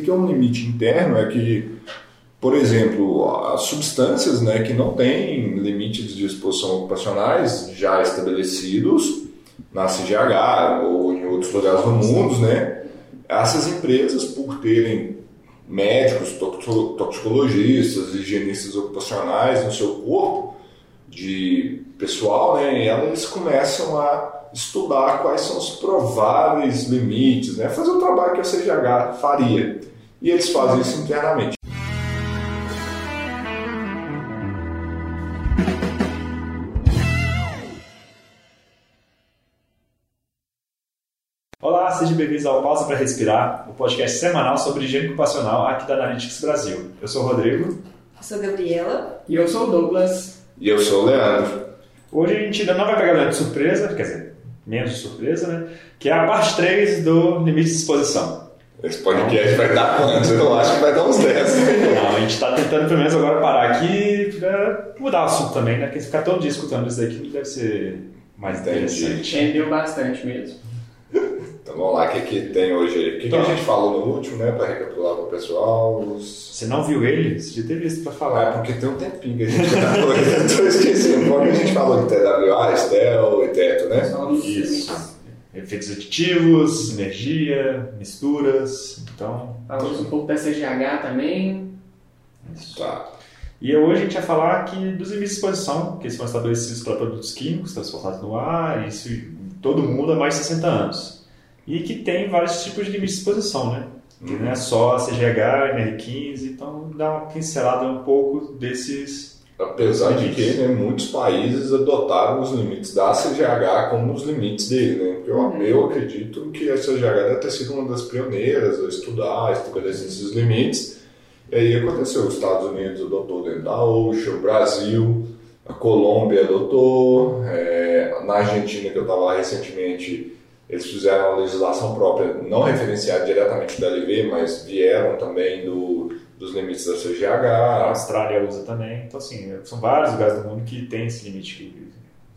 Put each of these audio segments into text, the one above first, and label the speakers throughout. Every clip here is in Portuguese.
Speaker 1: que, é um limite interno? É que, por exemplo, as substâncias né, que não têm limites de exposição ocupacionais já estabelecidos na CGH ou em outros lugares do mundo, né, essas empresas, por terem médicos, toxicologistas, higienistas ocupacionais no seu corpo de pessoal, né, elas começam a estudar quais são os prováveis limites, né? fazer o trabalho que a CGH faria. E eles fazem isso internamente.
Speaker 2: Olá, sejam bem-vindos ao Pausa para Respirar, o podcast semanal sobre higiene ocupacional aqui da Analytics Brasil. Eu sou o Rodrigo.
Speaker 3: Eu sou a Gabriela.
Speaker 4: E eu sou o Douglas.
Speaker 1: E eu sou o Leandro.
Speaker 2: Hoje a gente ainda não vai pegar de surpresa, quer dizer, menos surpresa, né? Que é a parte 3 do limite de exposição.
Speaker 1: Esse podcast vai dar quantos? Eu acho que vai dar uns 10.
Speaker 2: Não, a gente está tentando pelo menos agora parar aqui para mudar o assunto também, né? Porque ficar todo dia escutando isso daqui deve ser mais interessante.
Speaker 4: Entendeu bastante mesmo.
Speaker 1: Então vamos lá, o que, que tem hoje aí? O que, então, que a gente falou no último, né? Para recapitular para o pessoal. Os...
Speaker 2: Você não viu ele? Você já teve isso para falar.
Speaker 1: É, porque tem um tempinho que a gente gravou. Estou esquecendo. Como a gente falou de TWA, Estel e Teto, né?
Speaker 2: Isso. Efeitos aditivos, energia, misturas. Então.
Speaker 4: Falamos um pouco da CGH também.
Speaker 1: Isso. Tá.
Speaker 2: E hoje a gente vai falar aqui dos limites de exposição, que são estabelecidos para produtos químicos transportados no ar, isso todo mundo há mais de 60 anos e que tem vários tipos de limite de exposição, né? Que não é só a CGH, NR15, então dá uma pincelada um pouco desses.
Speaker 1: Apesar de que né, muitos países adotaram os limites da CGH como os limites dele, né? Eu, uhum. eu acredito que a CGH deve ter sido uma das pioneiras a estudar, estabelecer esses limites. E aí aconteceu, os Estados Unidos adotou dentro da OSHA, o Brasil, a Colômbia adotou, é, na Argentina, que eu estava lá recentemente, eles fizeram uma legislação própria, não referenciada diretamente do LV, mas vieram também do, dos limites da CGH.
Speaker 2: A Austrália usa também. Então, assim, são vários lugares do mundo que tem esse limite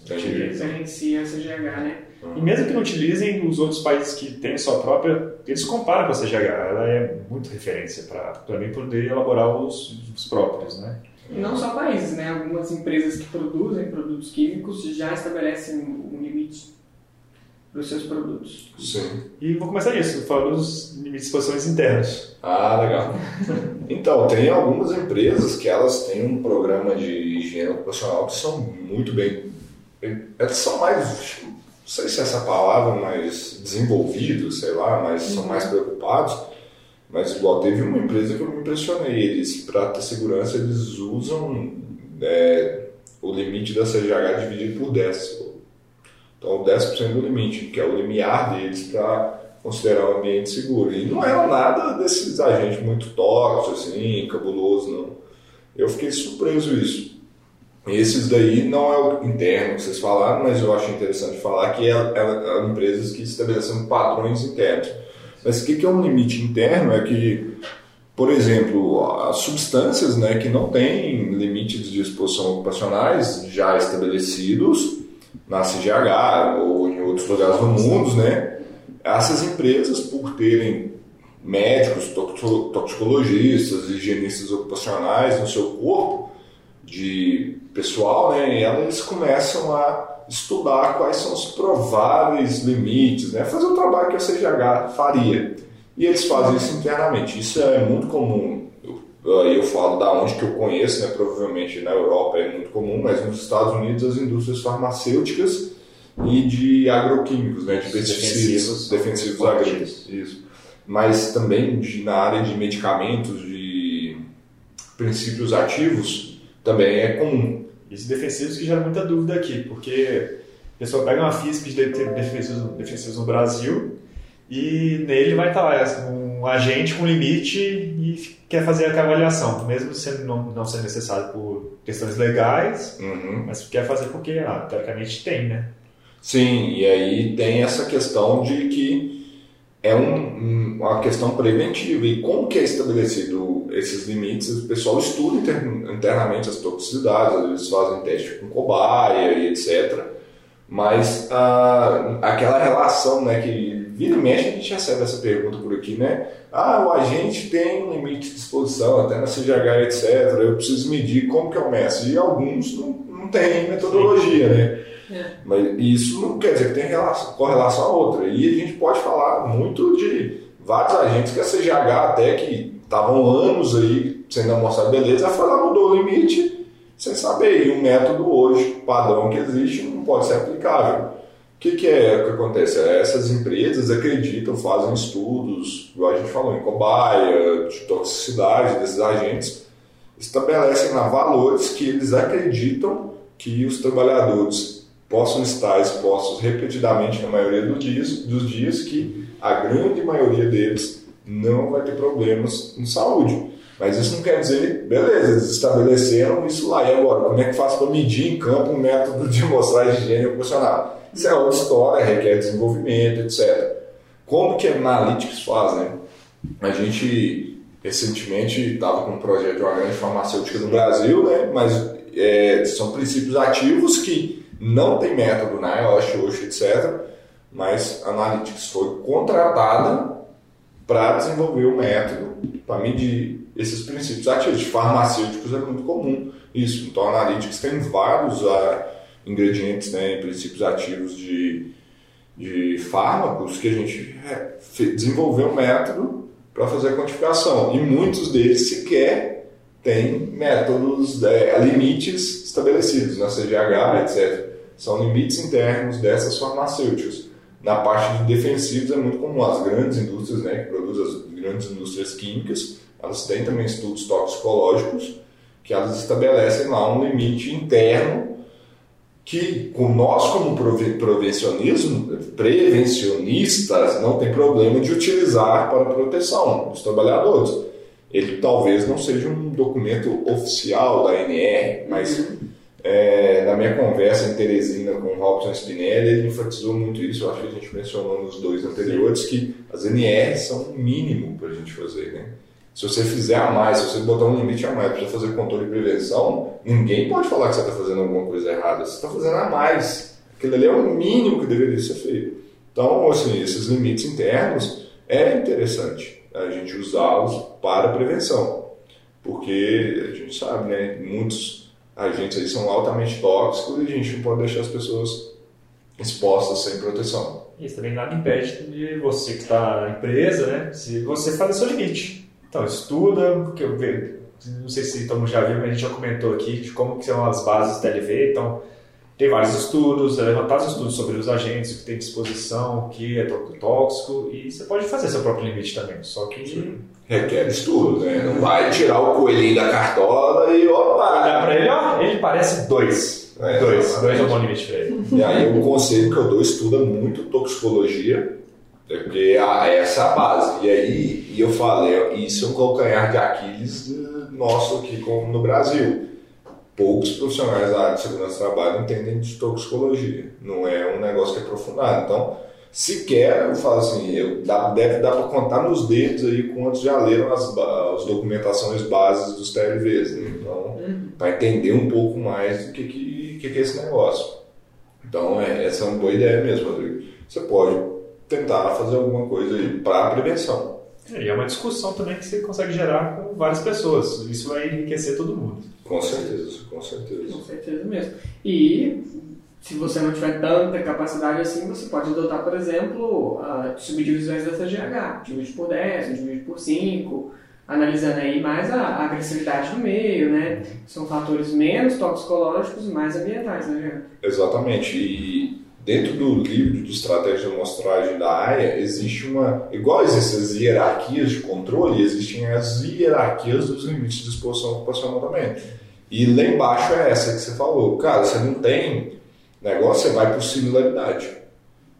Speaker 2: que
Speaker 4: utilizam. Referencia a CGH, né?
Speaker 2: Uhum. E mesmo que não utilizem, os outros países que têm sua própria, eles comparam com a CGH. Ela é muito referência para também poder elaborar os, os próprios, né?
Speaker 4: E não só países, né? Algumas empresas que produzem produtos químicos já estabelecem um limite para os seus produtos.
Speaker 1: Sim.
Speaker 2: E vou começar isso, falando dos limites de exposições internos.
Speaker 1: Ah, legal. então, tem algumas empresas que elas têm um programa de higiene ocupacional que são muito bem... Elas são mais, não sei se é essa palavra, mais desenvolvidos, sei lá, mas uhum. são mais preocupados. Mas igual teve uma empresa que eu me impressionei, eles, para ter segurança, eles usam é, o limite da CGH dividido por 10 então, 10% do limite, que é o limiar deles para considerar o ambiente seguro. E não era nada desses agentes muito tóxicos, assim, cabuloso, não. Eu fiquei surpreso isso. Esses daí não é o interno que vocês falaram, mas eu acho interessante falar que é, é, é empresas que estabelecem padrões internos. Mas o que, que é um limite interno? É que, por exemplo, as substâncias né, que não têm limites de exposição ocupacionais já estabelecidos, na CGH ou em outros lugares do mundo, né? Essas empresas, por terem médicos, toxicologistas, higienistas ocupacionais no seu corpo de pessoal, né? Elas começam a estudar quais são os prováveis limites, né? Fazer o trabalho que a CGH faria. E eles fazem isso internamente. Isso é muito comum Aí eu falo da onde que eu conheço, né? provavelmente na Europa é muito comum, mas nos Estados Unidos as indústrias farmacêuticas e de agroquímicos, né? de pesticidas, defensivos, defensivos agrícolas. Isso. Mas também de, na área de medicamentos, de princípios ativos, também é comum.
Speaker 2: Esses defensivos que gera muita dúvida aqui, porque a pessoa pega uma FISP de defensivos, defensivos no Brasil e nele vai estar lá um agente com limite e quer fazer a avaliação, mesmo sendo, não, não sendo necessário por questões legais,
Speaker 1: uhum.
Speaker 2: mas quer fazer porque, ah, teoricamente, tem, né?
Speaker 1: Sim, e aí tem essa questão de que é um, uma questão preventiva. E como que é estabelecido esses limites? O pessoal estuda internamente as toxicidades, às vezes fazem teste com cobaia e etc. Mas ah, aquela relação né, que vira e mexe a gente recebe essa pergunta por aqui, né? Ah, o agente tem um limite de exposição, até na CGH, etc. Eu preciso medir como que eu meço. E alguns não, não tem metodologia, né? É. Mas isso não quer dizer que tem relação, correlação a outra. E a gente pode falar muito de vários agentes que a CGH até que estavam anos aí sendo amostrado beleza, foi lá, mudou o limite sem saber. E o método hoje, padrão que existe, não pode ser aplicável. O que, que é que acontece? Essas empresas acreditam, fazem estudos, igual a gente falou, em cobaia, de toxicidade desses agentes, estabelecem lá valores que eles acreditam que os trabalhadores possam estar expostos repetidamente na maioria dos dias, dos dias que a grande maioria deles não vai ter problemas em saúde. Mas isso não quer dizer, beleza, eles estabeleceram isso lá. E agora, como é que faz para medir em campo um método de mostrar a higiene ocupacional? Isso é outra história, requer desenvolvimento, etc. Como que a Analytics faz, né? A gente recentemente estava com um projeto de uma grande farmacêutica no Brasil, né? Mas é, são princípios ativos que não tem método na né? IOSH, OSH, etc. Mas a Analytics foi contratada para desenvolver o um método para medir esses princípios ativos. De farmacêuticos é muito comum isso. Então a Analytics tem vários uh, ingredientes, né, princípios ativos de, de fármacos que a gente é, desenvolveu um método para fazer a quantificação. E muitos deles sequer têm métodos, é, limites estabelecidos na CGH, etc são limites internos dessas farmacêuticas. Na parte de defensivos é muito comum, as grandes indústrias, né, que produzem as grandes indústrias químicas, elas têm também estudos toxicológicos que elas estabelecem lá um limite interno que com nós como prevencionismo, prevencionistas não tem problema de utilizar para proteção dos trabalhadores. Ele talvez não seja um documento oficial da ANR, mas uhum. É, na minha conversa em Teresina com o Robson Spinelli, ele enfatizou muito isso, eu acho que a gente mencionou nos dois anteriores, que as NRs são o mínimo para a gente fazer. Né? Se você fizer a mais, se você botar um limite a mais para fazer controle e prevenção, ninguém pode falar que você está fazendo alguma coisa errada, você está fazendo a mais. Aquilo ali é o mínimo que deveria ser feito. Então, assim, esses limites internos é interessante a gente usá-los para prevenção, porque a gente sabe, né, muitos agentes aí são altamente tóxicos e a gente não pode deixar as pessoas expostas sem proteção.
Speaker 2: Isso também nada impede de você que está na empresa, né? Se você fazer seu limite. Então, estuda, porque eu vejo, não sei se todo mundo já viu, mas a gente já comentou aqui de como que são as bases do TLV, então tem vários estudos, é levantados estudos sobre os agentes, o que tem disposição, o que é tóxico, e você pode fazer seu próprio limite também, só que... Sim.
Speaker 1: Requer estudo, né? Não vai tirar o coelhinho da cartola e opa!
Speaker 2: Olhar pra ele, ó, ele parece dois. É, dois, exatamente. dois é o bom limite pra ele.
Speaker 1: E aí o conselho que eu dou, estuda muito toxicologia, é porque essa é a base. E aí, e eu falei, isso é um calcanhar de Aquiles nosso aqui como no Brasil poucos profissionais da área de segurança do trabalho entendem de toxicologia. Não é um negócio que é aprofundado. Então, sequer, eu falo assim, eu, dá, deve dar para contar nos dedos aí quantos já leram as, as documentações bases dos TLVs. Né? Então, uhum. para entender um pouco mais do que, que, que, que é esse negócio. Então, é, essa é uma boa ideia mesmo, Rodrigo. Você pode tentar fazer alguma coisa aí para prevenção.
Speaker 2: É, e é uma discussão também que você consegue gerar com várias pessoas. Isso vai enriquecer todo mundo.
Speaker 1: Com certeza, com certeza.
Speaker 4: Com certeza mesmo. E se você não tiver tanta capacidade assim, você pode adotar, por exemplo, subdivisões da CGH. Divide por 10, divide por 5, analisando aí mais a agressividade do meio, né? São fatores menos toxicológicos e mais ambientais, né,
Speaker 1: Exatamente. E dentro do livro de estratégia de amostragem da AIA, existe uma. Igual existem as hierarquias de controle, existem as hierarquias dos limites de exposição ocupacional também. E lá embaixo é essa que você falou. Cara, você não tem negócio, você vai por similaridade.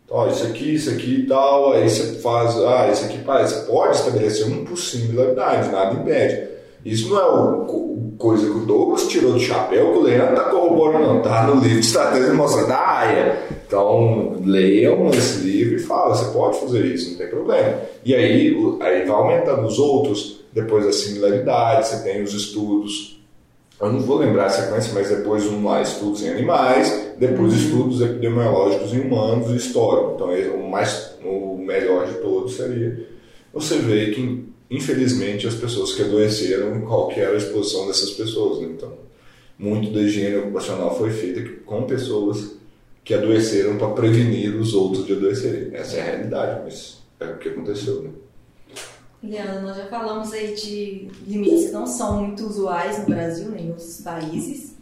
Speaker 1: Então, ó, isso aqui, isso aqui e tal, aí você faz, ah, isso aqui, você pode estabelecer um por similaridade, nada impede. Isso não é o, coisa que o Douglas tirou do chapéu, que o Leandro está corroborando, não. Tá no livro de estratégia mostra da AIA. Então, leiam esse livro e fala, você pode fazer isso, não tem problema. E aí, aí vai aumentando os outros, depois a similaridade, você tem os estudos eu não vou lembrar a sequência, mas depois um lá, estudos em animais, depois uhum. estudos epidemiológicos em humanos e histórico. Então, o, mais, o melhor de todos seria você ver que, infelizmente, as pessoas que adoeceram, qual que era a exposição dessas pessoas. Né? Então, muito da higiene ocupacional foi feita com pessoas que adoeceram para prevenir os outros de adoecerem. Essa é a realidade, mas é o que aconteceu. Né?
Speaker 3: Leandro, nós já falamos aí de limites que não são muito usuais no Brasil, nem em outros países.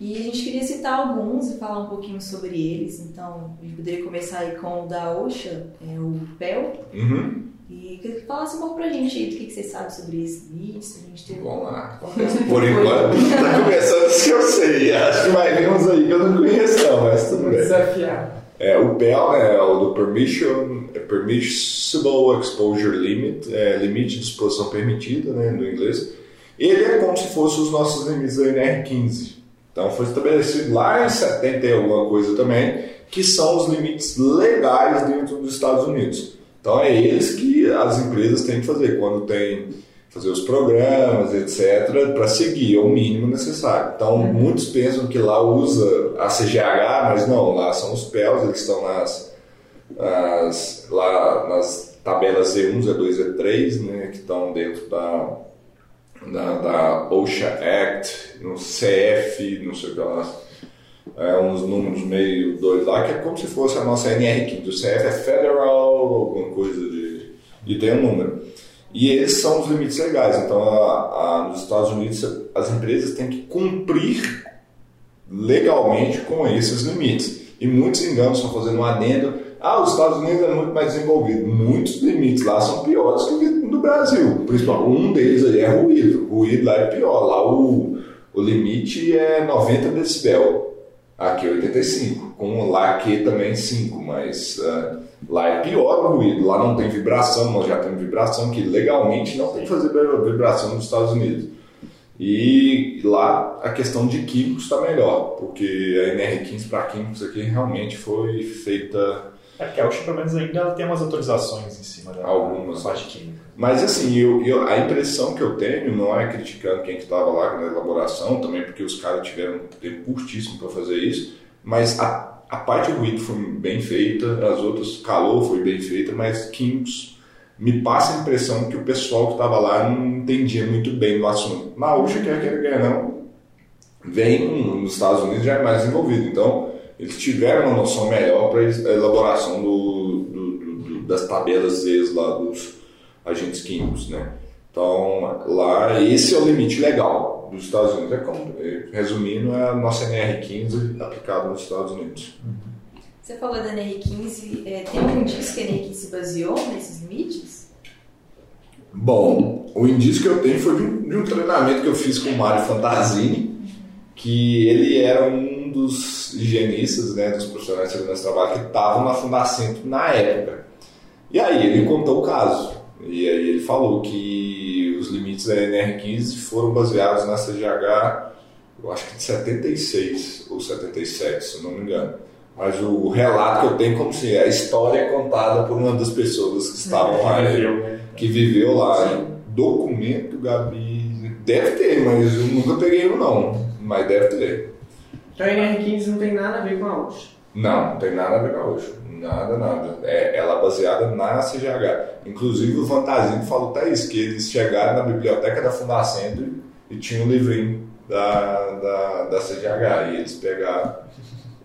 Speaker 3: E a gente queria citar alguns e falar um pouquinho sobre eles. Então, a gente poderia começar aí com o da OSHA, é o PEL.
Speaker 1: Uhum.
Speaker 3: E queria que falasse um pouco pra gente aí do que, que você sabe sobre esse limites. A gente teve...
Speaker 1: Vamos lá. Por enquanto, tá começando os que eu sei. Acho que vai vir uns aí que eu não conheço, não, mas tudo bem.
Speaker 4: Desafiar.
Speaker 1: É, o PEL né, é o do Permission, é Permissible Exposure Limit, é limite de exposição permitida, né, no inglês. Ele é como se fosse os nossos limites da NR15. Então foi estabelecido lá em 70 e alguma coisa também, que são os limites legais dentro dos Estados Unidos. Então é eles que as empresas têm que fazer quando tem fazer os programas, etc, para seguir é o mínimo necessário. Então muitos pensam que lá usa a CGH, mas não, lá são os PELs, eles estão nas, nas lá nas tabelas E1, E2, E3, né, que estão dentro da da, da OSHA Act, no CF, não sei o que lá, é, uns números meio doidos lá, que é como se fosse a nossa NR15. O CF é Federal, alguma coisa de. e tem um número. E esses são os limites legais. Então, a, a, nos Estados Unidos, as empresas têm que cumprir legalmente com esses limites. E muitos enganos estão fazendo um adendo. Ah, os Estados Unidos é muito mais desenvolvido. Muitos limites lá são piores que o do Brasil. Principalmente, um deles é ruído. O ruído lá é pior. Lá o, o limite é 90 decibel. Aqui é 85. Com lá aqui também 5, mas uh, lá é pior o ruído. Lá não tem vibração, nós já temos vibração, que legalmente não tem que fazer vibração nos Estados Unidos. E lá a questão de químicos está melhor, porque a NR15 para químicos aqui realmente foi feita.
Speaker 2: É a USP, pelo menos, ainda tem umas autorizações em cima da
Speaker 1: Algumas.
Speaker 2: parte química.
Speaker 1: Mas assim, eu, eu, a impressão que eu tenho não é criticando quem que estava lá na elaboração, também porque os caras tiveram um tempo curtíssimo para fazer isso, mas a, a parte do ruído foi bem feita, as outras, calor foi bem feita, mas químicos me passa a impressão que o pessoal que estava lá não entendia muito bem do assunto. Na USHA, quer queira, quer não, vem nos Estados Unidos já é mais desenvolvido, então eles tiveram uma noção melhor para a elaboração do, do, do, das tabelas Zs lá dos agentes químicos, né? Então, lá, esse é o limite legal dos Estados Unidos. É como, resumindo, é a nossa NR15 aplicada nos Estados Unidos.
Speaker 3: Você falou da NR15, é, tem algum indício que a NR15 se baseou nesses limites?
Speaker 1: Bom, o indício que eu tenho foi de um, de um treinamento que eu fiz com o Mário Fantasini, que ele era um dos higienistas, né, dos profissionais de segurança do trabalho que estavam na Fundacentro na época. E aí ele contou o caso. E aí ele falou que os limites da NR15 foram baseados na CGH, eu acho que de 76 ou 77, se não me engano. Mas o relato que eu tenho como se a história é contada por uma das pessoas que estavam lá,
Speaker 2: Que viveu, né?
Speaker 1: que viveu lá. Documento, Gabi, deve ter, mas eu nunca peguei um não, mas deve ter.
Speaker 4: Então a NR15 não tem nada a ver com a OSHA.
Speaker 1: Não, não tem nada a ver com a OSHA. Nada, nada. É, ela é baseada na CGH. Inclusive o Fantasinho falou até isso, que eles chegaram na biblioteca da Fundacentro e tinha um livrinho da, da, da CGH. E eles pegaram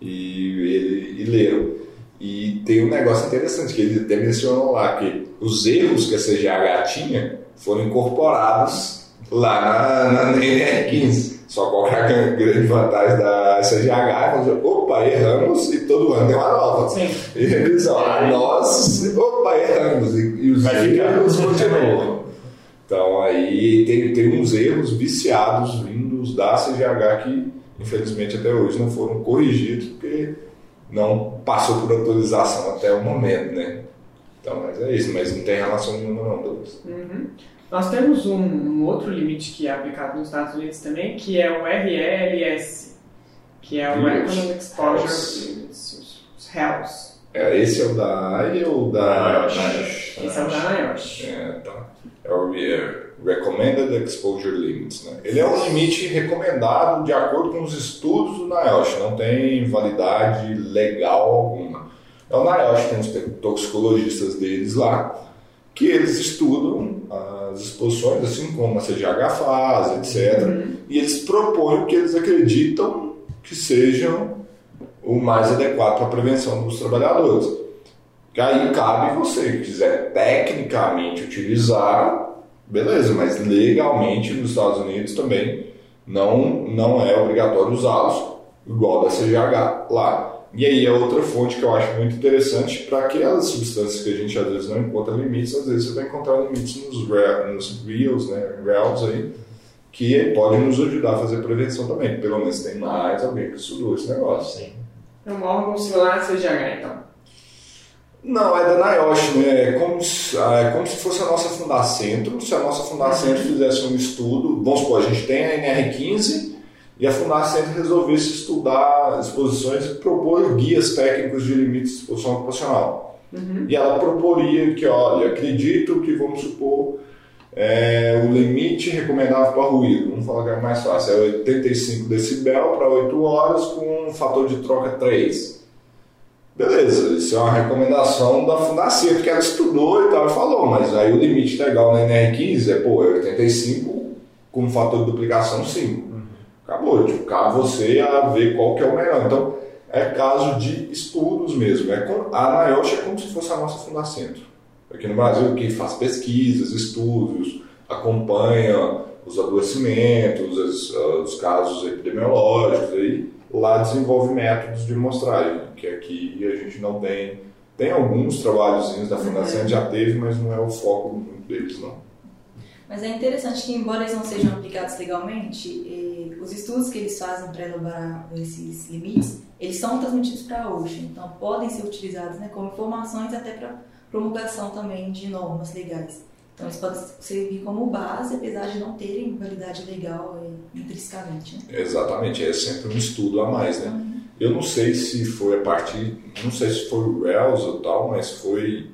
Speaker 1: e, ele, e leram. E tem um negócio interessante, que ele até mencionou lá, que os erros que a CGH tinha foram incorporados lá na, na NR15. Só qual é a grande vantagem da CGH é fazer, opa, erramos e todo ano tem uma nova.
Speaker 4: Sim.
Speaker 1: E eles, ó, nós, opa, erramos e, e os erros continuam. Então aí tem, tem uns erros viciados vindos da CGH que infelizmente até hoje não foram corrigidos porque não passou por autorização até o momento, né? Então, mas é isso, mas não tem relação nenhuma não, Douglas.
Speaker 4: Uhum. Nós temos um, um outro limite que é aplicado nos Estados Unidos também, que é o RLS, que é o
Speaker 1: Yes.
Speaker 4: Recommended Exposure. Limits, os- RELS.
Speaker 1: É, esse é o da AI ou da
Speaker 2: NIOSH.
Speaker 4: Esse é o da NIOSH.
Speaker 1: É, tá. É o Recommended Exposure Limits. Né? Ele é um limite recomendado de acordo com os estudos do NIOSH, não tem validade legal alguma. É o NIOSH, tem os toxicologistas deles lá, que eles estudam as exposições, assim como a CGH faz, etc. Uhum. E eles propõem o que eles acreditam que sejam o mais adequado para a prevenção dos trabalhadores. Que aí cabe você, que quiser tecnicamente utilizar, beleza, mas legalmente nos Estados Unidos também não, não é obrigatório usá-los, igual da CGH lá. E aí é outra fonte que eu acho muito interessante para aquelas substâncias que a gente às vezes não encontra limites, às vezes você vai encontrar limites nos, nos reels, né, reals aí, que pode nos ajudar a fazer prevenção também. Pelo menos tem mais alguém que estudou esse negócio. Sim.
Speaker 4: É um órgão similar à CGH, então.
Speaker 1: Não, é da NIOSH, né? É como, se, é como se fosse a nossa Fundacentro. Se a nossa Fundacentro uhum. fizesse um estudo, vamos supor, a gente tem a NR15 e a Fundacentro resolvesse estudar exposições e propor guias técnicos de limites de exposição ocupacional. Uhum. E ela proporia que, olha, acredito que, vamos supor, é, o limite recomendável para ruído, vamos falar que é mais fácil, é 85 decibel para 8 horas com um fator de troca 3. Beleza, isso é uma recomendação da Fundacentro que ela estudou e tal e falou, mas aí o limite legal na NR15 é, pô, é 85 com fator de duplicação 5. Acabou, tipo, cabe você a ver qual que é o melhor. Então, é caso de estudos mesmo. É com, a NIOSH é como se fosse a nossa Fundacentro. Aqui no Brasil, que faz pesquisas, estudos, acompanha os adoecimentos, os, os casos epidemiológicos aí lá desenvolve métodos de mostragem, que aqui a gente não tem. Tem alguns trabalhos da Fundação, já teve, mas não é o foco deles, não.
Speaker 3: Mas é interessante que, embora eles não sejam aplicados legalmente, os estudos que eles fazem para elaborar esses limites, eles são transmitidos para a OSHA, então podem ser utilizados né, como informações até para promulgação também de normas legais. Então, eles podem servir como base, apesar de não terem validade legal é, intrinsecamente. Né?
Speaker 1: Exatamente, é sempre um estudo a mais, né? Uhum. Eu não sei se foi a partir, não sei se foi o Rails ou tal, mas foi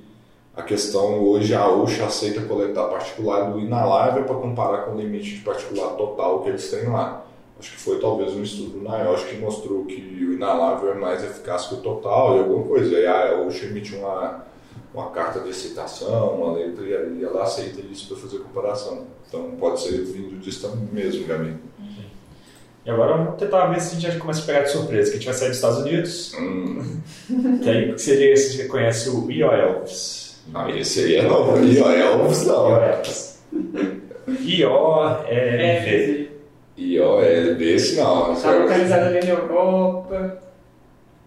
Speaker 1: a questão hoje a OSHA aceita coletar particular do inalável para comparar com o limite de particular total que eles têm lá. Acho que foi talvez um estudo na IOSH que mostrou que o inalável é mais eficaz que o total e alguma coisa. E a OSHA emitiu uma uma carta de aceitação, uma letra, e ela aceita isso para fazer comparação. Então pode ser vindo disso mesmo, Gabi.
Speaker 2: E agora vamos tentar ver se a gente já começa a pegar de surpresa, que a gente vai sair dos Estados Unidos. Hum. Que aí seria esse que conhece o IOELVS.
Speaker 1: Não, esse aí é novo. IOELVS não.
Speaker 2: IOELVS. IOLV.
Speaker 1: IOLV, esse não.
Speaker 4: Está localizado ali na Europa.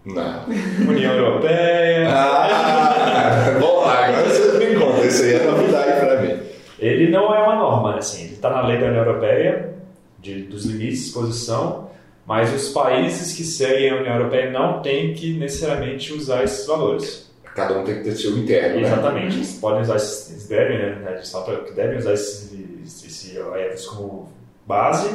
Speaker 1: Não.
Speaker 2: União Europeia.
Speaker 1: Ah, bom, agora você me conta, isso aí é novidade para mim.
Speaker 2: Ele não é uma norma, assim, ele está na lei da União Europeia, de, dos limites de exposição, mas os países que seguem a União Europeia não têm que necessariamente usar esses valores.
Speaker 1: Cada um tem que ter seu interno,
Speaker 2: né? Exatamente, eles podem usar, eles devem, né, eles devem usar esse, esse, esse como base,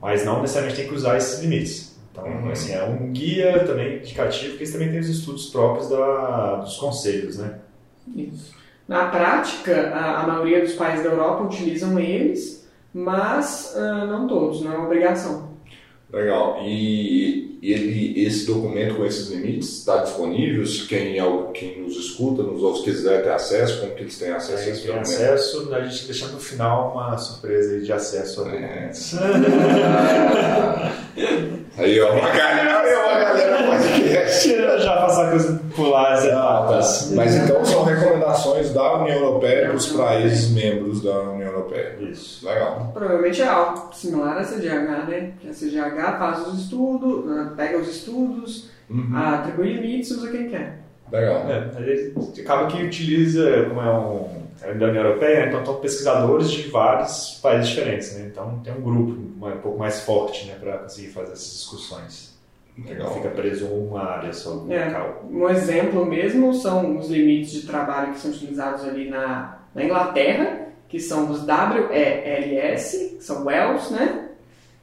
Speaker 2: mas não necessariamente tem que usar esses limites. Então, uhum. assim, é um guia também indicativo, porque eles também têm os estudos próprios da, dos conselhos, né?
Speaker 4: Isso. Na prática, a, a maioria dos países da Europa utilizam eles, mas uh, não todos, não é uma obrigação.
Speaker 1: Legal. E, ele, esse documento com esses limites está disponível? Se quem, quem nos escuta, nos ouve, quiser ter acesso, como que eles têm acesso
Speaker 2: a esse documento? acesso, a gente deixa no final uma surpresa de acesso a é.
Speaker 1: Aí, ó, uma galera, uma galera podcast.
Speaker 2: Já passar coisa pular as etapas.
Speaker 1: Mas então são recomendações da União Europeia para os países membros da União Europeia.
Speaker 2: Isso.
Speaker 1: Legal.
Speaker 4: Provavelmente é algo similar à CGH, né? Que a CGH faz os estudos, pega os estudos, uhum. atribui limites e usa quem quer.
Speaker 1: Legal.
Speaker 2: É, acaba que utiliza, como é um é da União Europeia, então estão pesquisadores de vários países diferentes, né? Então tem um grupo um pouco mais forte, né, para conseguir fazer essas discussões. Legal. Não fica preso uma área só
Speaker 4: é,
Speaker 2: local.
Speaker 4: Um exemplo mesmo são os limites de trabalho que são utilizados ali na, na Inglaterra, que são os WELS, que são WELS, né?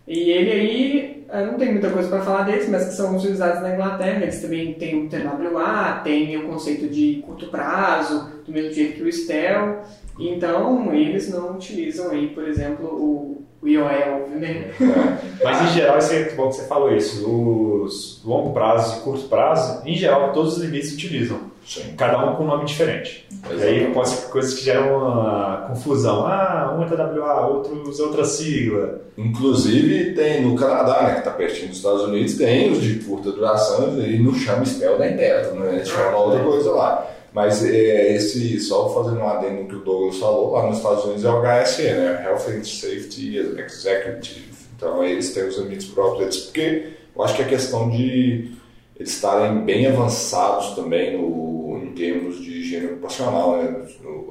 Speaker 4: E ele aí, eu não tem muita coisa para falar deles, mas que são utilizados na Inglaterra. Eles também têm o TWA, tem o conceito de curto prazo, do mesmo jeito que o STEL. Então, eles não utilizam aí, por exemplo, o, o IOL, né?
Speaker 1: É.
Speaker 2: Mas em geral, isso é muito bom que você falou isso. Os longo prazo e curto prazo, em geral, todos os limites utilizam.
Speaker 1: Sim.
Speaker 2: Cada um com um nome diferente. E aí
Speaker 1: Exatamente.
Speaker 2: pode ser coisas que geram uma confusão. Ah, um é TWA, outro usa outra sigla.
Speaker 1: Inclusive tem no Canadá, né, que está pertinho dos Estados Unidos, tem os de curta duração e não chama spell nem teto, né? Chama outra coisa lá. Mas é, esse, só fazendo um adendo que o Douglas falou, lá nos Estados Unidos é o HSE, né? Health and Safety Executive. Então eles têm os limites próprios deles, porque eu acho que a questão de eles estarem bem avançados também no, termos de higiene ocupacional, né?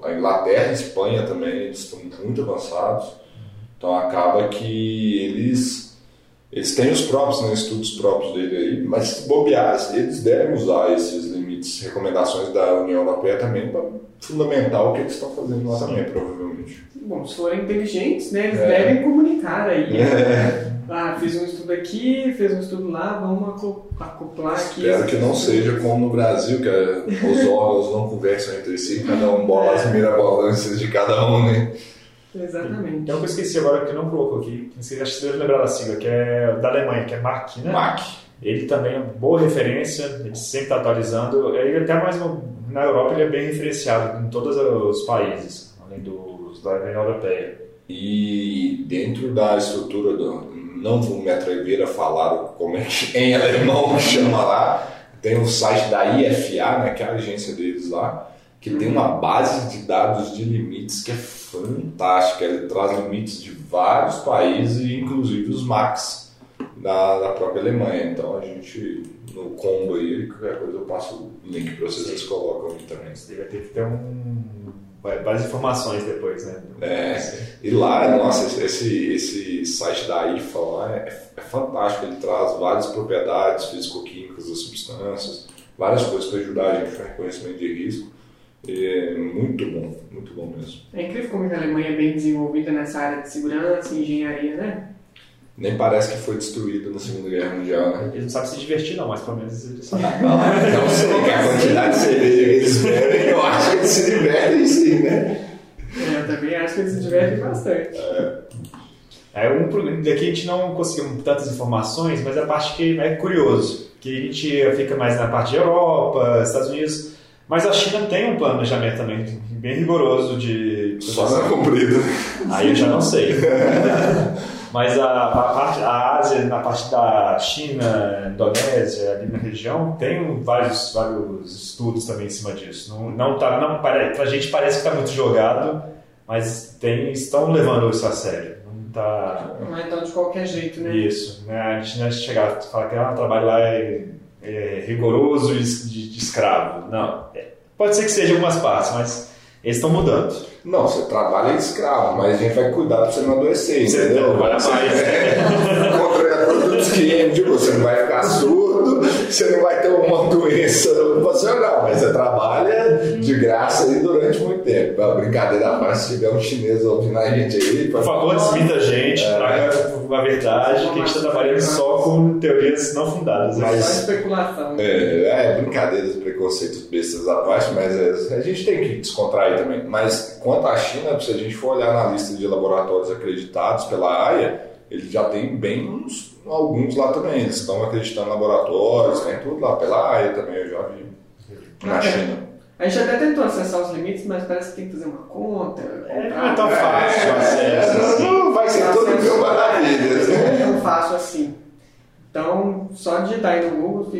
Speaker 1: A Inglaterra e a Espanha também eles estão muito avançados. Então acaba que eles eles têm os próprios, né, estudos próprios dele aí, mas se bobear, eles devem usar esses limites, recomendações da União Europeia também para fundamentar o que eles estão fazendo lá também, provavelmente.
Speaker 4: Bom, se forem inteligentes, né, eles
Speaker 1: É.
Speaker 4: devem comunicar aí.
Speaker 1: É,
Speaker 4: Ah, fiz um aqui, fez um estudo lá, vamos aco- acoplar aqui.
Speaker 1: espero que não seja como no Brasil, que é, os órgãos não conversam entre si, cada um bola as mirabolanças de cada um, né?
Speaker 4: Exatamente.
Speaker 2: Tem uma coisa que eu esqueci agora que não colocou aqui, acho que você deve lembrar da sigla, que é da Alemanha, que é MAC, né?
Speaker 1: MAC.
Speaker 2: Ele também é uma boa referência, ele sempre está atualizando. Ele até mais na Europa ele é bem referenciado em todos os países, além dos da União Europeia.
Speaker 1: E dentro da estrutura do. Não vou me atrever a falar como é que em alemão chama lá. Tem o site da IFA, né, que é a agência deles lá, que tem uma base de dados de limites que é fantástica. Ele traz limites de vários países, inclusive os MACs da, da própria Alemanha. Então a gente, no combo aí, qualquer coisa eu passo o link para vocês, eles colocam aí também.
Speaker 2: Você vai ter que ter um, várias informações depois, né?
Speaker 1: É. E lá, nossa, esse, esse site da IFA lá é, é fantástico. Ele traz várias propriedades físico-químicas das substâncias, várias coisas para ajudar a gente no reconhecimento de risco. E é muito bom, muito bom mesmo.
Speaker 4: É incrível como que a Alemanha é bem desenvolvida nessa área de segurança e engenharia, né?
Speaker 1: Nem parece que foi destruído na Segunda Guerra Mundial, né?
Speaker 2: Eles não sabem se divertir não, mas pelo menos eles sabem.
Speaker 1: Não sei que a quantidade de cerveja que eles bebem, eu acho que eles se divertem sim, né?
Speaker 4: É, Eu também acho que eles se divertem bastante.
Speaker 2: É um problema daqui a gente não conseguiu tantas informações, mas a parte que é curioso, que a gente fica mais na parte de Europa, Estados Unidos, mas a China tem um planejamento também bem rigoroso de
Speaker 1: Só na comprida.
Speaker 2: Aí eu já não sei. Mas a, a, parte, a Ásia, na parte da China, Indonésia, ali na região, tem vários, vários estudos também em cima disso. Não, não tá, não, para, pra gente parece que está muito jogado, mas tem, estão levando isso a sério. Não tá
Speaker 4: Não é então de qualquer jeito, né?
Speaker 2: isso. Né? A gente não é chegar e falar que ah, o trabalho lá é, é rigoroso e de, de escravo. Não. É, pode ser que seja algumas partes, mas eles estão mudando.
Speaker 1: Não, você trabalha em escravo, mas a gente vai cuidar pra você não adoecer,
Speaker 2: Você
Speaker 1: entendeu?
Speaker 2: trabalha mais.
Speaker 1: É, contra produtos químicos, você não vai ficar surdo, você não vai ter uma doença ocupacional, mas você trabalha de graça aí durante muito tempo. É uma brincadeira à parte, se tiver um chinês ouvindo a gente aí,
Speaker 2: Por favor, desmita a gente, traga a verdade, que a gente está trabalhando só com teorias não fundadas.
Speaker 1: Mas-
Speaker 4: Só especulação.
Speaker 1: É, é brincadeiras, preconceitos bestas à parte, mas é, a gente tem que descontrair também. Mas quanto à China, se a gente for olhar na lista de laboratórios acreditados pela AIA, ele já tem bem uns, alguns lá também. Eles estão acreditando em laboratórios, tem tudo lá pela AIA também, eu já vi. Na
Speaker 4: Ok.
Speaker 1: China.
Speaker 4: A gente até tentou acessar os limites, mas parece que tem que fazer uma conta.
Speaker 2: É, não é tão fácil o acesso. assim.
Speaker 1: não vai ser tudo
Speaker 4: Acesso
Speaker 1: mil maravilhas.
Speaker 4: Não é tão fácil assim. Então, só digitar aí no Google,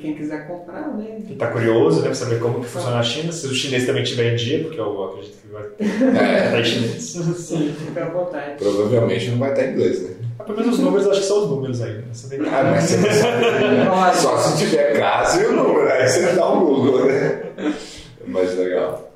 Speaker 4: quem quiser comprar, né?
Speaker 2: Quem está curioso, deve saber como que funciona a China, se o chinês também tiver em dia, porque eu acredito que vai
Speaker 1: É,
Speaker 2: estar em chinês.
Speaker 4: Sim, fica à vontade.
Speaker 1: provavelmente não vai estar em inglês, né?
Speaker 2: Ah, Pelo menos os números, acho que são os números. Você tem que-
Speaker 1: Ah, mas você não sabe. Só se tiver caso e o número, aí você dá um Google, né? É mais legal.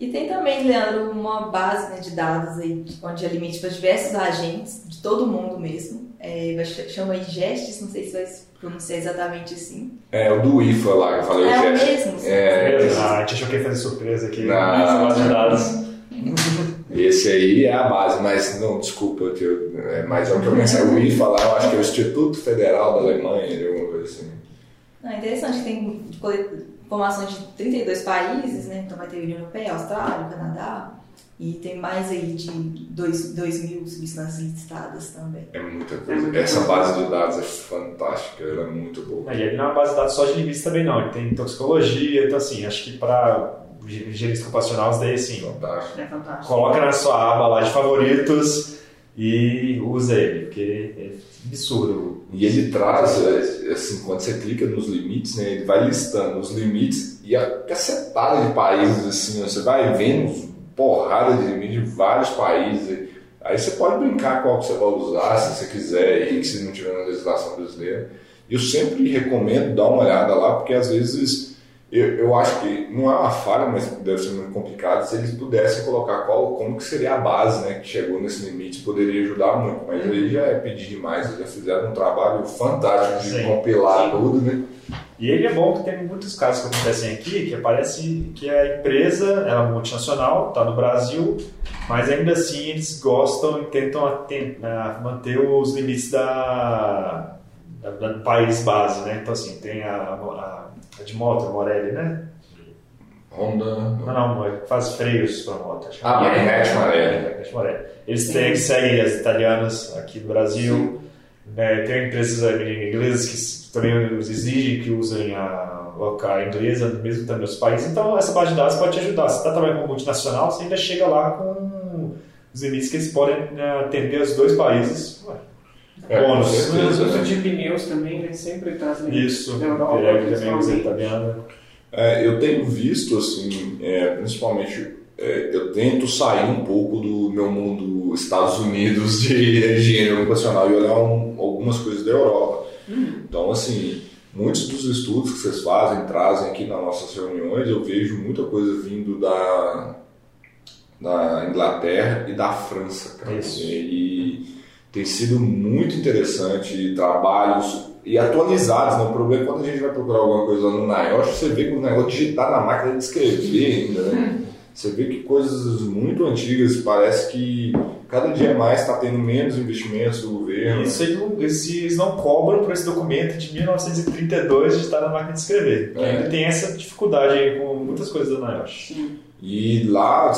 Speaker 3: E tem também, Leandro, uma base né, de dados aí, onde é limite para diversos agentes, de todo mundo mesmo. É, chama aí GESTES, não sei se vai pronunciar exatamente assim.
Speaker 1: É o do IFA lá que eu falei,
Speaker 3: é
Speaker 1: o
Speaker 3: o
Speaker 1: Jeff.
Speaker 3: mesmo?
Speaker 1: É,
Speaker 2: Ah, a gente achou que ia fazer surpresa aqui.
Speaker 1: Não.
Speaker 2: Base de dados.
Speaker 1: esse aí é a base, mas não, desculpa, eu, é, mas é o que eu pensei. O IFA lá, eu acho que é o Instituto Federal da Alemanha, alguma coisa assim.
Speaker 3: Não, é interessante que tem informações de 32 países, né? Então vai ter União Europeia, Austrália, Canadá. E tem mais aí de 2 mil substâncias listadas também.
Speaker 1: É muita coisa. Essa base de dados é fantástica, ela é muito boa.
Speaker 2: E ele não é uma base de dados só de limites também não, ele tem toxicologia, então assim, acho que para engenharia ocupacional isso daí assim,
Speaker 4: fantástico. É fantástico.
Speaker 2: coloca na sua aba lá de favoritos e usa ele, porque é absurdo.
Speaker 1: E ele traz, é, assim, quando você clica nos limites, né, ele vai listando os limites e a cacetada de países, assim, você vai vendo porrada de limites de vários países. Aí você pode brincar qual que você vai usar, se você quiser, e se não tiver na legislação brasileira. Eu sempre recomendo dar uma olhada lá, porque às vezes eu, eu acho que não é uma falha, mas deve ser muito complicado. Se eles pudessem colocar qual, como que seria a base né, que chegou nesse limite, poderia ajudar muito. Mas aí já é pedir demais, eles já fizeram um trabalho fantástico de Sim. compilar Sim. tudo, né?
Speaker 2: E ele é bom que tem muitos casos que acontecem aqui, que aparece que a empresa ela é multinacional, está no Brasil, mas ainda assim eles gostam e tentam manter os limites da, da, do país base, né? Então assim, tem a, a, a de moto, a Morelli, né?
Speaker 1: Honda.
Speaker 2: Não, não, faz freios para moto.
Speaker 1: Acho ah, Magnete Morelli.
Speaker 2: Morelli. Eles têm, seguem as italianas aqui no Brasil. Né? Tem empresas inglesas que também exigem que usem a, a inglesa, mesmo também nos países. Então, essa base de dados pode te ajudar. Se está trabalhando com multinacional, você ainda chega lá com os limites que eles podem né, atender os dois países.
Speaker 4: É, bônus. Os usos de pneus também, né? Sempre trazem.
Speaker 2: Isso, Europa, também usa italiana.
Speaker 1: É, eu tenho visto, assim, é, principalmente, é, eu tento sair um pouco do meu mundo Estados Unidos de higiene ocupacional e olhar um, algumas coisas da Europa. Então, assim, muitos dos estudos que vocês fazem, trazem aqui nas nossas reuniões, eu vejo muita coisa vindo da, da Inglaterra e da França. Cara. Isso. E tem sido muito interessante trabalhos e atualizados. Né? O problema é quando a gente vai procurar alguma coisa no NIOSH, você vê que o negócio digitar na máquina de escrever ainda, né? Você vê que coisas muito antigas, parece que cada dia mais está tendo menos investimentos do governo.
Speaker 2: Isso eles, eles não cobram por esse documento de 1932 de estar na máquina de escrever. É. Ainda tem essa dificuldade aí com muitas coisas da NIOSH.
Speaker 1: E lá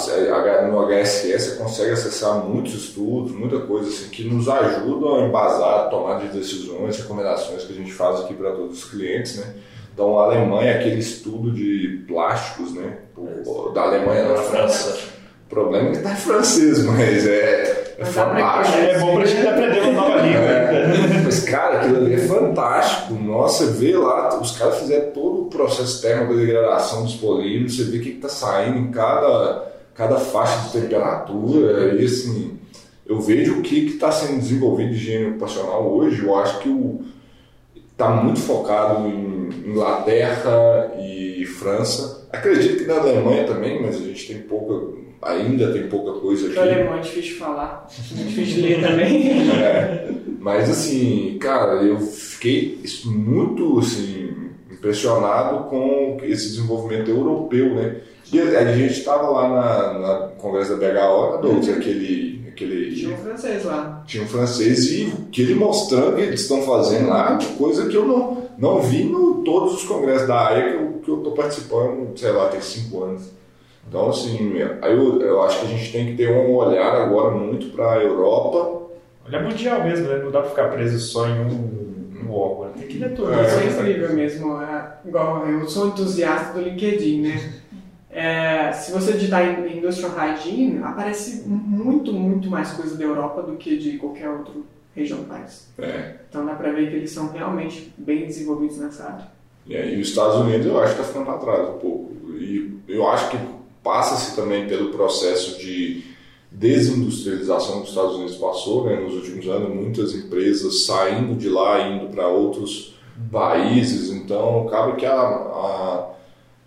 Speaker 1: no HSE você consegue acessar muitos estudos, muita coisa assim, que nos ajudam a embasar a tomada de decisões, recomendações que a gente faz aqui para todos os clientes, né? Então, a Alemanha, aquele estudo de plásticos, né? Da Alemanha na França. O problema é que em francês, mas é, é fantástico.
Speaker 2: É bom para a gente aprender uma nova língua.
Speaker 1: É, mas, cara, aquilo ali é fantástico. Nossa, vê lá, os caras fizeram todo o processo térmico de degradação dos polímeros, você vê o que está saindo em cada, cada faixa de temperatura. E assim, eu vejo o que está sendo desenvolvido de higiene ocupacional hoje. Eu acho que o está muito focado em Inglaterra e França. Acredito que na Alemanha também, mas a gente tem pouca, ainda tem pouca coisa aqui. O
Speaker 4: alemão é difícil de falar, é difícil de ler também.
Speaker 1: É, mas assim, cara, eu fiquei muito assim, impressionado com esse desenvolvimento europeu, né? E a gente estava lá na, na Congresso da BHO, Douglas, aquele
Speaker 4: Aquele, tinha um francês lá.
Speaker 1: Tinha um francês e que ele mostrando que eles estão fazendo lá, coisa que eu não, não vi em todos os congressos da área que eu estou participando, sei lá, tem cinco anos. Então, assim, aí eu, eu acho que a gente tem que ter um olhar agora muito para a Europa.
Speaker 2: Olhar mundial mesmo, né? Não dá para ficar preso só em um, um órgão. Tem que ler tudo.
Speaker 4: É, Isso é incrível mesmo. É, igual eu sou entusiasta do LinkedIn, né? É, se você digitar em Industrial Hygiene, aparece muito, muito mais coisa da Europa do que de qualquer outra região do país.
Speaker 1: É.
Speaker 4: Então dá para ver que eles são realmente bem desenvolvidos nessa área.
Speaker 1: É, e os Estados Unidos eu acho que está ficando para trás um pouco. E eu acho que passa-se também pelo processo de desindustrialização que os Estados Unidos passou né, nos últimos anos, muitas empresas saindo de lá indo para outros países, então acaba que a, a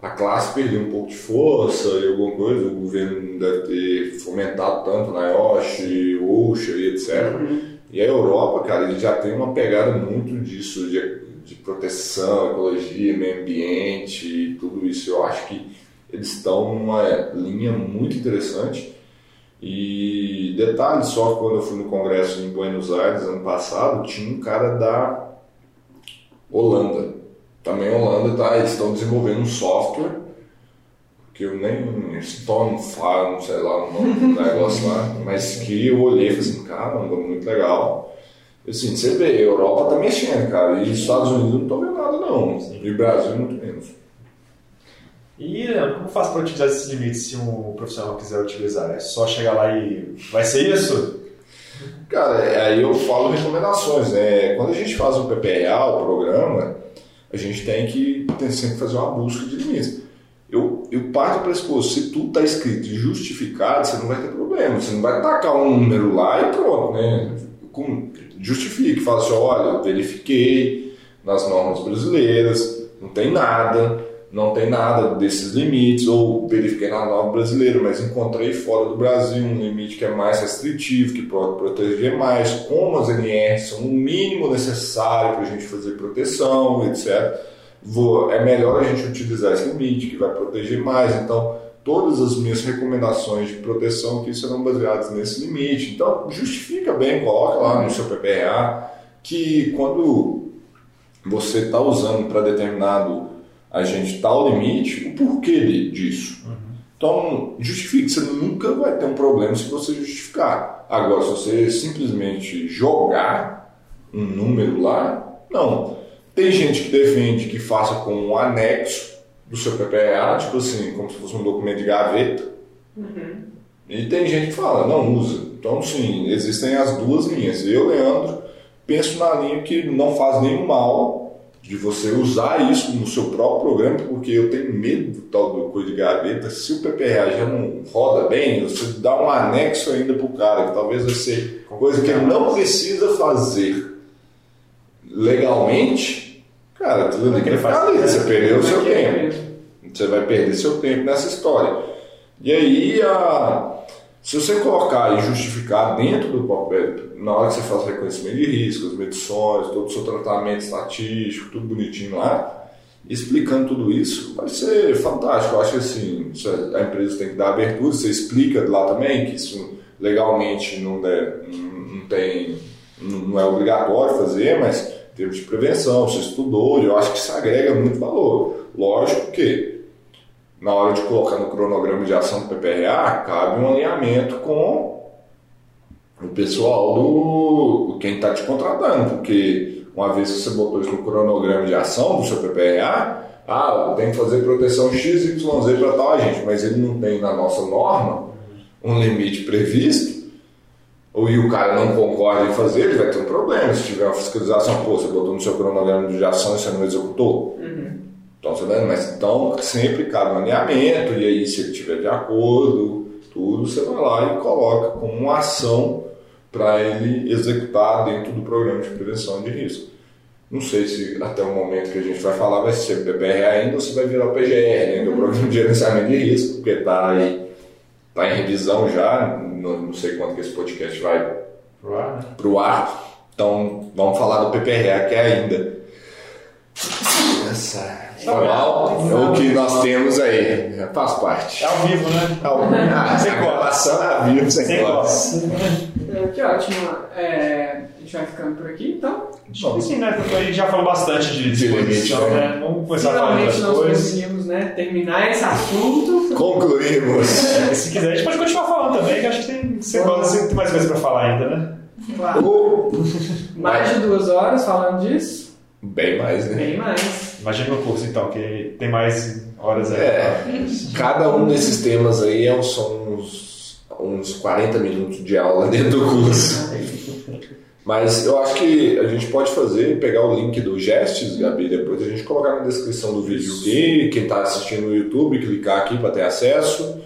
Speaker 1: a classe perdeu um pouco de força e alguma coisa, o governo não deve ter fomentado tanto na IOSH, OSHA e etc. Uhum. E a Europa, cara, ele já tem uma pegada muito disso, de, de proteção, ecologia, meio ambiente e tudo isso. Eu acho que eles estão numa linha muito interessante. E detalhe só, quando eu fui no congresso em Buenos Aires ano passado, tinha um cara da Holanda também a Holanda tá, eles estão desenvolvendo um software que eu nem Stone Farm, sei lá o nome do negócio lá, mas que eu olhei e falei assim, caramba, muito legal. Assim, você vê, a Europa tá mexendo, cara, e os Estados Unidos não estão vendo nada não, e o Brasil muito menos.
Speaker 2: E como faz para utilizar esses limites se um profissional quiser utilizar? É só chegar lá e vai ser isso?
Speaker 1: Cara, é, aí eu falo recomendações, né? Quando a gente faz o PPA, o programa, a gente tem que tem sempre fazer uma busca de limites. Eu, eu parto para expor, se tudo está escrito e justificado, você não vai ter problema. Você não vai tacar um número lá e pronto, né? Com, justifique, fala assim, olha, verifiquei nas normas brasileiras, não tem nada, não tem nada desses limites, ou verifiquei na norma brasileira, mas encontrei fora do Brasil um limite que é mais restritivo, que pode proteger mais, como as NRs são o mínimo necessário para a gente fazer proteção, etc. É melhor a gente utilizar esse limite, que vai proteger mais. Então, todas as minhas recomendações de proteção aqui serão baseadas nesse limite. Então, justifica bem, coloca lá no seu PPRA que quando você está usando para determinado a gente tal limite, o porquê disso. Uhum. Então, justifique, você nunca vai ter um problema se você justificar. Agora, se você simplesmente jogar um número lá, não. Tem gente que defende que faça com um anexo do seu PPA, tipo assim, como se fosse um documento de gaveta. Uhum. E tem gente que fala, não usa. Então, sim, existem as duas linhas. Eu, Leandro, penso na linha que não faz nenhum mal de você usar isso no seu próprio programa, porque eu tenho medo do tal do coisa de gaveta. Se o PPA já não roda bem, você dá um anexo ainda para o cara, que talvez vai ser coisa que ele não precisa fazer legalmente, cara, tudo que ele faz ali, você perdeu o seu tempo. Você vai perder seu tempo nessa história. E aí a se você colocar e justificar dentro do papel, na hora que você faz o reconhecimento de risco, as medições, todo o seu tratamento estatístico, tudo bonitinho lá, explicando tudo isso, vai ser fantástico. Eu acho que assim, a empresa tem que dar abertura, você explica lá também que isso legalmente não, é, não tem, não é obrigatório fazer, mas em termos de prevenção, você estudou, eu acho que isso agrega muito valor. Lógico que na hora de colocar no cronograma de ação do PPRA, cabe um alinhamento com o pessoal do quem está te contratando, porque uma vez que você botou isso no cronograma de ação do seu PPRA, ah, tem que fazer proteção XYZ para tal agente, mas ele não tem na nossa norma um limite previsto, ou e o cara não concorda em fazer, ele vai ter um problema. Se tiver uma fiscalização, pô, você botou no seu cronograma de ação e você não executou. Uhum. Então, você vai, mas então sempre cabe um alinhamento, e aí se ele estiver de acordo, tudo, você vai lá e coloca como uma ação para ele executar dentro do programa de prevenção de risco. Não sei se até o momento que a gente vai falar vai ser PPR ainda ou se vai virar o PGR, ainda o Programa de Gerenciamento de Risco, porque está aí, tá em revisão já, não, não, sei quanto que esse podcast vai para ar. Né? ar. Então vamos falar do PPR aqui ainda. Essa Normal, é o que nós temos aí, faz parte.
Speaker 2: É ao vivo, né?
Speaker 1: É ao vivo. Ah, sem gravação é ao vivo, sem, sem
Speaker 4: é, Que ótimo. É, a gente vai ficando por aqui, então.
Speaker 2: Bom, sim, né? Porque a gente já falou bastante de disposição, né? né? Vamos começar a falar
Speaker 4: nós coisas. conseguimos né, terminar esse assunto.
Speaker 1: Concluímos.
Speaker 2: se quiser, a gente pode continuar falando também, que acho que tem, tem mais coisa para falar ainda, né?
Speaker 4: Claro. Uh, mais de duas horas falando disso.
Speaker 1: Bem mais, né?
Speaker 4: Bem mais.
Speaker 2: Imagina o curso então, que tem mais horas aí.
Speaker 1: É, cada um desses temas aí é são uns, uns 40 minutos de aula dentro do curso. Mas eu acho que a gente pode fazer, pegar o link do Gestes, Gabi, depois a gente colocar na descrição do vídeo aqui, quem está assistindo no YouTube, clicar aqui para ter acesso.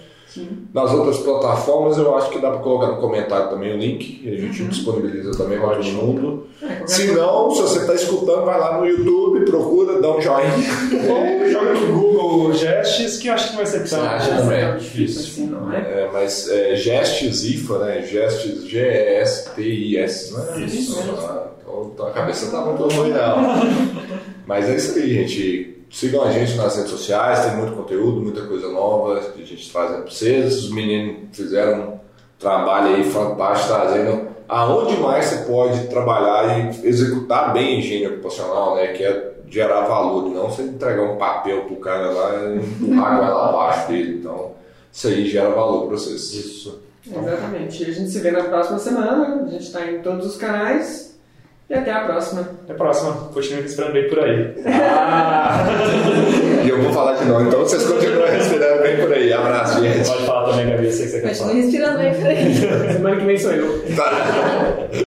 Speaker 1: Nas outras plataformas eu acho que dá para colocar no comentário também o link e a gente uhum. disponibiliza também para todo mundo. É, se não, se você está escutando, vai lá no YouTube, procura, dá um joinha.
Speaker 2: Ou joga no Google Gestes, que eu acho que vai ser
Speaker 1: tão é difícil. Assim, não é? é mas é, Gestes IFA, né? Gestes G-E-S-T-I-S, né? Isso. Ah, então a cabeça tá muito ruim, não. Mas é isso aí, gente Sigam a gente nas redes sociais, tem muito conteúdo, muita coisa nova que a gente traz para vocês. Os meninos fizeram um trabalho aí fantástico, trazendo aonde mais você pode trabalhar e executar bem a higiene ocupacional, né? Que é gerar valor, não você entregar um papel pro cara lá e empurrar a goela abaixo dele. Então, isso aí gera valor para vocês.
Speaker 2: Isso.
Speaker 4: Exatamente. E a gente se vê na próxima semana. A gente está em todos os canais. E até a próxima.
Speaker 2: Até a próxima. Continue respirando bem por aí. Ah!
Speaker 1: E eu vou falar de novo, então vocês continuam respirando bem por aí. Abraço, gente.
Speaker 2: Pode falar também, Gabi. Eu sei que você quer falar.
Speaker 3: Continue respirando bem por aí.
Speaker 4: Semana que vem sou eu.
Speaker 1: Tá.